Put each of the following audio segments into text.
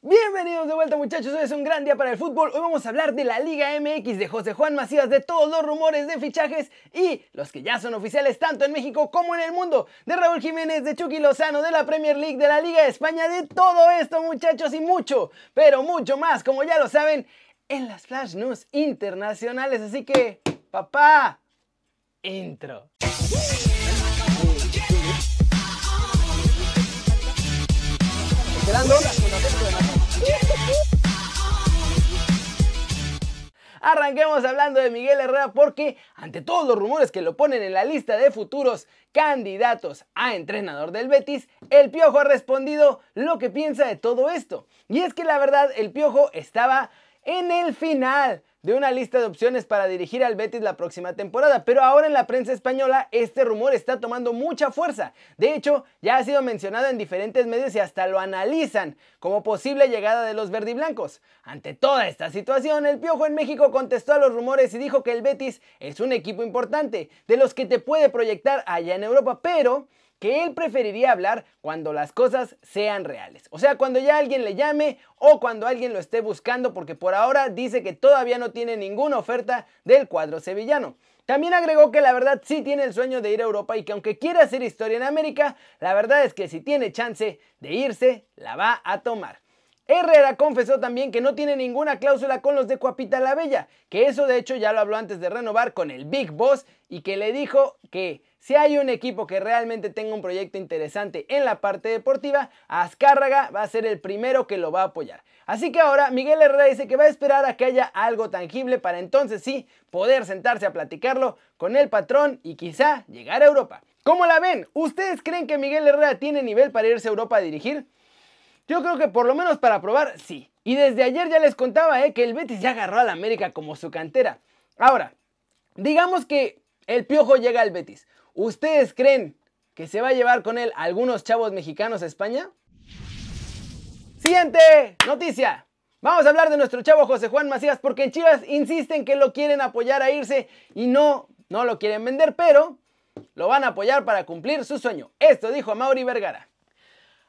Bienvenidos de vuelta muchachos, hoy es un gran día para el fútbol. Hoy vamos a hablar de la Liga MX, de José Juan Macías, de todos los rumores de fichajes y los que ya son oficiales tanto en México como en el mundo. De Raúl Jiménez, de Chucky Lozano, de la Premier League, de la Liga de España, de todo esto muchachos y mucho, pero mucho más, como ya lo saben, en las Flash News internacionales. Así que, papá, intro. Esperando. Arranquemos hablando de Miguel Herrera porque ante todos los rumores que lo ponen en la lista de futuros candidatos a entrenador del Betis, el Piojo ha respondido lo que piensa de todo esto. Y es que la verdad el Piojo estaba en el final de una lista de opciones para dirigir al Betis la próxima temporada, pero ahora en la prensa española este rumor está tomando mucha fuerza. De hecho, ya ha sido mencionado en diferentes medios y hasta lo analizan como posible llegada de los verdiblancos. Ante toda esta situación, el Piojo en México contestó a los rumores y dijo que el Betis es un equipo importante, de los que te puede proyectar allá en Europa, pero que él preferiría hablar cuando las cosas sean reales. O sea, cuando ya alguien le llame o cuando alguien lo esté buscando, porque por ahora dice que todavía no tiene ninguna oferta del cuadro sevillano. También agregó que la verdad sí tiene el sueño de ir a Europa y que aunque quiera hacer historia en América, la verdad es que si tiene chance de irse, la va a tomar. Herrera confesó también que no tiene ninguna cláusula con los de Cuapita la Bella, que eso de hecho ya lo habló antes de renovar con el Big Boss y que le dijo que si hay un equipo que realmente tenga un proyecto interesante en la parte deportiva, Azcárraga va a ser el primero que lo va a apoyar. Así que ahora Miguel Herrera dice que va a esperar a que haya algo tangible para entonces sí poder sentarse a platicarlo con el patrón y quizá llegar a Europa. ¿Cómo la ven? ¿Ustedes creen que Miguel Herrera tiene nivel para irse a Europa a dirigir? Yo creo que por lo menos para probar, sí. Y desde ayer ya les contaba eh, que el Betis ya agarró al América como su cantera. Ahora, digamos que el Piojo llega al Betis. ¿Ustedes creen que se va a llevar con él algunos chavos mexicanos a España? Siguiente noticia. Vamos a hablar de nuestro chavo José Juan Macías porque en Chivas insisten que lo quieren apoyar a irse y no, no lo quieren vender, pero lo van a apoyar para cumplir su sueño. Esto dijo Mauri Vergara.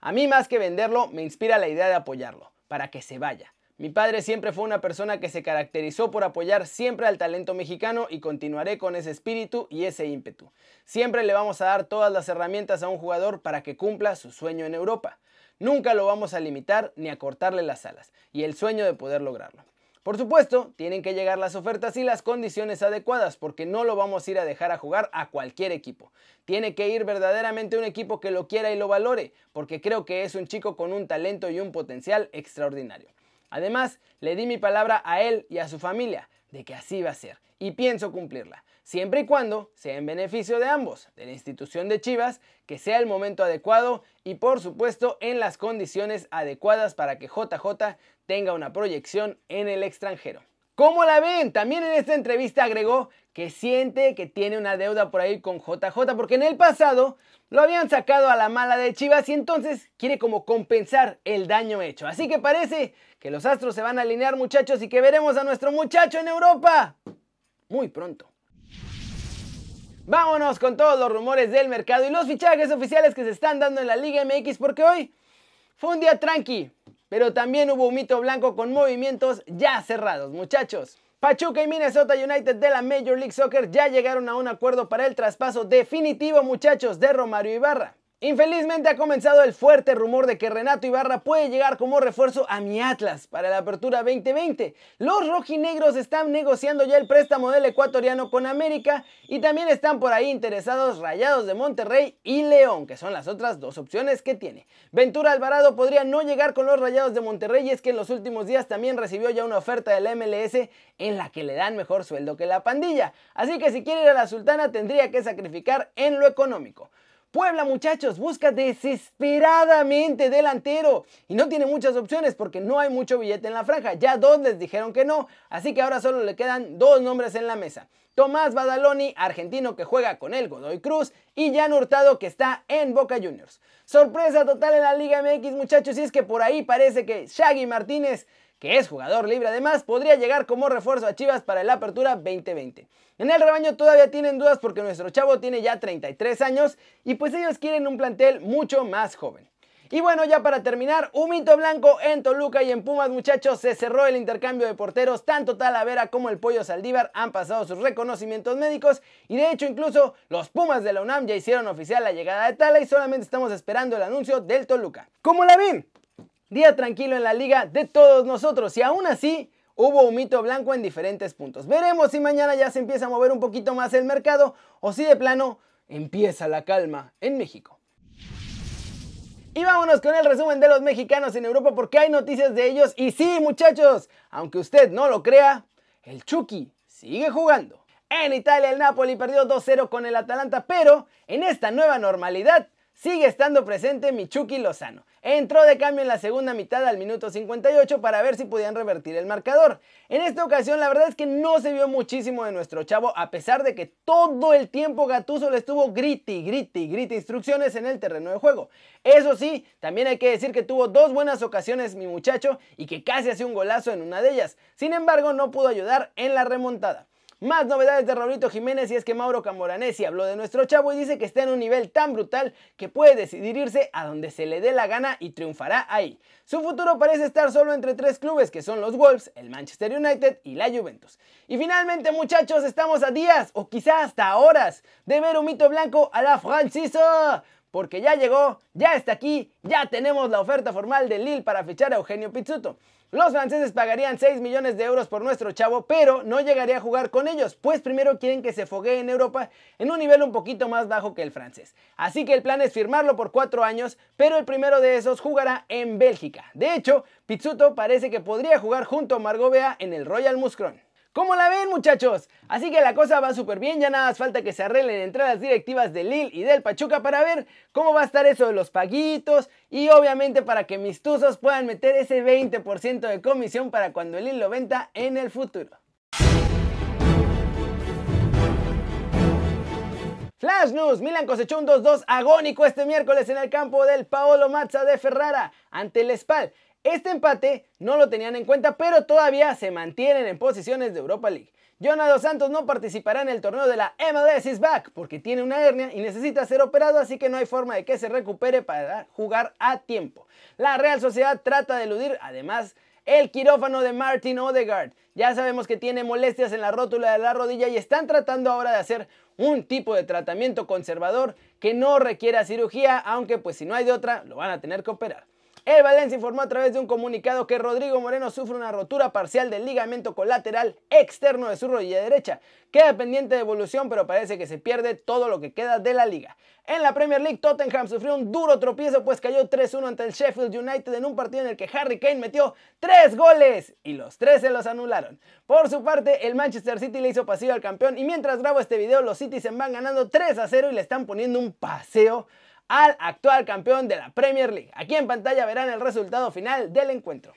A mí más que venderlo, me inspira la idea de apoyarlo, para que se vaya. Mi padre siempre fue una persona que se caracterizó por apoyar siempre al talento mexicano y continuaré con ese espíritu y ese ímpetu. Siempre le vamos a dar todas las herramientas a un jugador para que cumpla su sueño en Europa. Nunca lo vamos a limitar ni a cortarle las alas y el sueño de poder lograrlo. Por supuesto, tienen que llegar las ofertas y las condiciones adecuadas porque no lo vamos a ir a dejar a jugar a cualquier equipo. Tiene que ir verdaderamente un equipo que lo quiera y lo valore, porque creo que es un chico con un talento y un potencial extraordinario. Además, le di mi palabra a él y a su familia de que así va a ser y pienso cumplirla, siempre y cuando sea en beneficio de ambos, de la institución de Chivas, que sea el momento adecuado y por supuesto en las condiciones adecuadas para que JJ tenga una proyección en el extranjero. ¿Cómo la ven? También en esta entrevista agregó que siente que tiene una deuda por ahí con JJ porque en el pasado lo habían sacado a la mala de Chivas y entonces quiere como compensar el daño hecho. Así que parece que los astros se van a alinear muchachos y que veremos a nuestro muchacho en Europa muy pronto. Vámonos con todos los rumores del mercado y los fichajes oficiales que se están dando en la Liga MX porque hoy fue un día tranqui, pero también hubo un mito blanco con movimientos ya cerrados, muchachos. Pachuca y Minnesota United de la Major League Soccer ya llegaron a un acuerdo para el traspaso definitivo, muchachos, de Romario Ibarra. Infelizmente ha comenzado el fuerte rumor de que Renato Ibarra puede llegar como refuerzo a mi Atlas para la apertura 2020. Los rojinegros están negociando ya el préstamo del ecuatoriano con América y también están por ahí interesados Rayados de Monterrey y León, que son las otras dos opciones que tiene. Ventura Alvarado podría no llegar con los Rayados de Monterrey y es que en los últimos días también recibió ya una oferta del MLS en la que le dan mejor sueldo que la pandilla. Así que si quiere ir a la Sultana tendría que sacrificar en lo económico. Puebla, muchachos, busca desesperadamente delantero y no tiene muchas opciones porque no hay mucho billete en la franja. Ya dos les dijeron que no, así que ahora solo le quedan dos nombres en la mesa. Tomás Badaloni, argentino que juega con el Godoy Cruz, y Jan Hurtado que está en Boca Juniors. Sorpresa total en la Liga MX, muchachos, y es que por ahí parece que Shaggy Martínez que es jugador libre además, podría llegar como refuerzo a Chivas para la apertura 2020. En el rebaño todavía tienen dudas porque nuestro chavo tiene ya 33 años y pues ellos quieren un plantel mucho más joven. Y bueno, ya para terminar, Humito Blanco en Toluca y en Pumas, muchachos, se cerró el intercambio de porteros. Tanto Talavera como el Pollo Saldívar han pasado sus reconocimientos médicos. Y de hecho, incluso los Pumas de la UNAM ya hicieron oficial la llegada de Tala y solamente estamos esperando el anuncio del Toluca. ¿Cómo la ven? Día tranquilo en la liga de todos nosotros. Y aún así, hubo humito blanco en diferentes puntos. Veremos si mañana ya se empieza a mover un poquito más el mercado o si de plano empieza la calma en México. Y vámonos con el resumen de los mexicanos en Europa porque hay noticias de ellos. Y sí, muchachos, aunque usted no lo crea, el Chucky sigue jugando. En Italia el Napoli perdió 2-0 con el Atalanta, pero en esta nueva normalidad sigue estando presente Michuki Lozano. Entró de cambio en la segunda mitad al minuto 58 para ver si podían revertir el marcador. En esta ocasión la verdad es que no se vio muchísimo de nuestro chavo a pesar de que todo el tiempo Gatuso le estuvo griti, griti, griti instrucciones en el terreno de juego. Eso sí, también hay que decir que tuvo dos buenas ocasiones mi muchacho y que casi hace un golazo en una de ellas. Sin embargo no pudo ayudar en la remontada. Más novedades de Raulito Jiménez y es que Mauro Camoranesi habló de nuestro chavo y dice que está en un nivel tan brutal que puede decidir irse a donde se le dé la gana y triunfará ahí. Su futuro parece estar solo entre tres clubes que son los Wolves, el Manchester United y la Juventus. Y finalmente muchachos estamos a días o quizá hasta horas de ver un mito blanco a la Francisa porque ya llegó, ya está aquí, ya tenemos la oferta formal de Lille para fichar a Eugenio Pizzuto. Los franceses pagarían 6 millones de euros por nuestro chavo, pero no llegaría a jugar con ellos, pues primero quieren que se foguee en Europa en un nivel un poquito más bajo que el francés. Así que el plan es firmarlo por 4 años, pero el primero de esos jugará en Bélgica. De hecho, Pizzuto parece que podría jugar junto a Margovea en el Royal Muscron. ¿Cómo la ven muchachos? Así que la cosa va súper bien, ya nada más falta que se arreglen entre las directivas del Lille y del Pachuca para ver cómo va a estar eso de los paguitos y obviamente para que mis tuzos puedan meter ese 20% de comisión para cuando el Lille lo venta en el futuro. Flash News, Milan cosechó un 2-2 agónico este miércoles en el campo del Paolo Mazza de Ferrara ante el Spal. Este empate no lo tenían en cuenta, pero todavía se mantienen en posiciones de Europa League. Jonado Santos no participará en el torneo de la MLS is back porque tiene una hernia y necesita ser operado, así que no hay forma de que se recupere para jugar a tiempo. La Real Sociedad trata de eludir además el quirófano de Martin Odegaard. Ya sabemos que tiene molestias en la rótula de la rodilla y están tratando ahora de hacer un tipo de tratamiento conservador que no requiera cirugía, aunque pues si no hay de otra lo van a tener que operar. El Valencia informó a través de un comunicado que Rodrigo Moreno sufre una rotura parcial del ligamento colateral externo de su rodilla derecha. Queda pendiente de evolución, pero parece que se pierde todo lo que queda de la liga. En la Premier League, Tottenham sufrió un duro tropiezo, pues cayó 3-1 ante el Sheffield United en un partido en el que Harry Kane metió 3 goles y los 3 se los anularon. Por su parte, el Manchester City le hizo paseo al campeón y mientras grabo este video, los City se van ganando 3-0 y le están poniendo un paseo al actual campeón de la Premier League. Aquí en pantalla verán el resultado final del encuentro.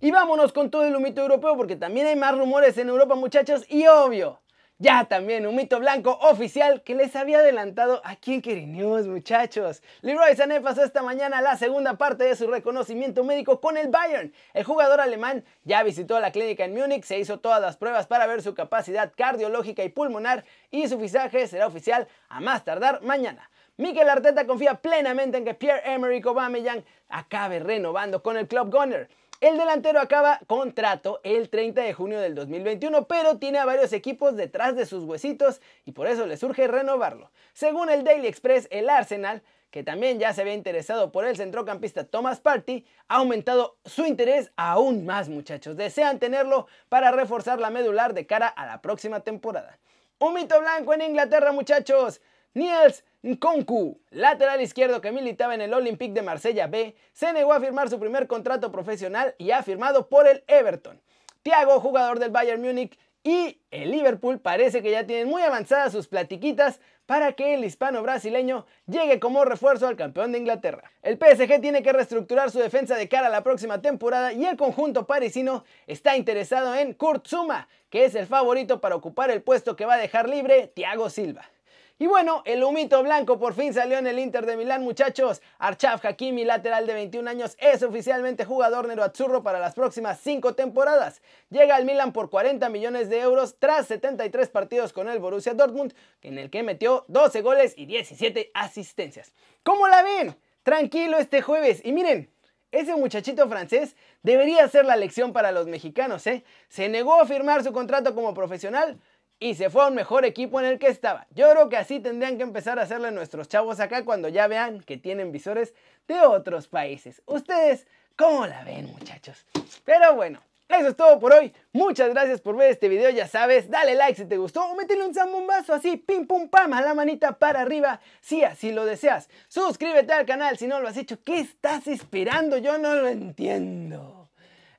Y vámonos con todo el humito europeo porque también hay más rumores en Europa muchachos y obvio, ya también un mito blanco oficial que les había adelantado aquí en Keri News, muchachos. Leroy Sané pasó esta mañana la segunda parte de su reconocimiento médico con el Bayern. El jugador alemán ya visitó la clínica en Múnich, se hizo todas las pruebas para ver su capacidad cardiológica y pulmonar y su fichaje será oficial a más tardar mañana. Mikel Arteta confía plenamente en que Pierre-Emerick Aubameyang acabe renovando con el Club Gunner. El delantero acaba contrato el 30 de junio del 2021, pero tiene a varios equipos detrás de sus huesitos y por eso le surge renovarlo. Según el Daily Express, el Arsenal, que también ya se había interesado por el centrocampista Thomas Party, ha aumentado su interés aún más, muchachos. Desean tenerlo para reforzar la medular de cara a la próxima temporada. Un mito blanco en Inglaterra, muchachos. Niels Nkonku, lateral izquierdo que militaba en el Olympique de Marsella B, se negó a firmar su primer contrato profesional y ha firmado por el Everton. Thiago, jugador del Bayern Múnich, y el Liverpool parece que ya tienen muy avanzadas sus platiquitas para que el hispano brasileño llegue como refuerzo al campeón de Inglaterra. El PSG tiene que reestructurar su defensa de cara a la próxima temporada y el conjunto parisino está interesado en Kurt Zuma, que es el favorito para ocupar el puesto que va a dejar libre Thiago Silva. Y bueno, el humito blanco por fin salió en el Inter de Milán, muchachos. Archav Hakimi, lateral de 21 años, es oficialmente jugador nero-azzurro para las próximas 5 temporadas. Llega al Milan por 40 millones de euros tras 73 partidos con el Borussia Dortmund, en el que metió 12 goles y 17 asistencias. ¿Cómo la ven? Tranquilo este jueves. Y miren, ese muchachito francés debería ser la lección para los mexicanos, ¿eh? Se negó a firmar su contrato como profesional, y se fue a un mejor equipo en el que estaba. Yo creo que así tendrían que empezar a hacerle nuestros chavos acá cuando ya vean que tienen visores de otros países. ¿Ustedes cómo la ven, muchachos? Pero bueno, eso es todo por hoy. Muchas gracias por ver este video, ya sabes, dale like si te gustó o métele un zambombazo así, pim pum pam, a la manita para arriba, si así lo deseas. Suscríbete al canal si no lo has hecho. ¿Qué estás esperando? Yo no lo entiendo.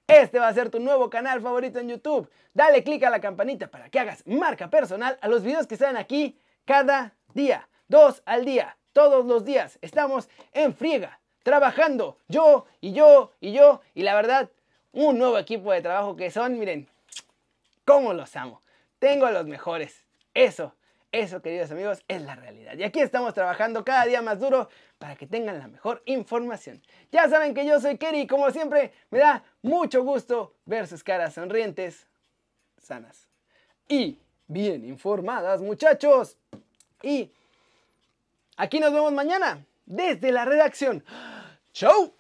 Este va a ser tu nuevo canal favorito en YouTube. Dale click a la campanita para que hagas marca personal a los videos que salen aquí cada día. Dos al día, todos los días. Estamos en friega, trabajando. Yo y yo y yo. Y la verdad, un nuevo equipo de trabajo que son, miren, cómo los amo. Tengo a los mejores. Eso eso, queridos amigos, es la realidad. Y aquí estamos trabajando cada día más duro para que tengan la mejor información. Ya saben que yo soy Kerry y como siempre me da mucho gusto ver sus caras sonrientes, sanas y bien informadas, muchachos. Y aquí nos vemos mañana desde la redacción. ¡Chau!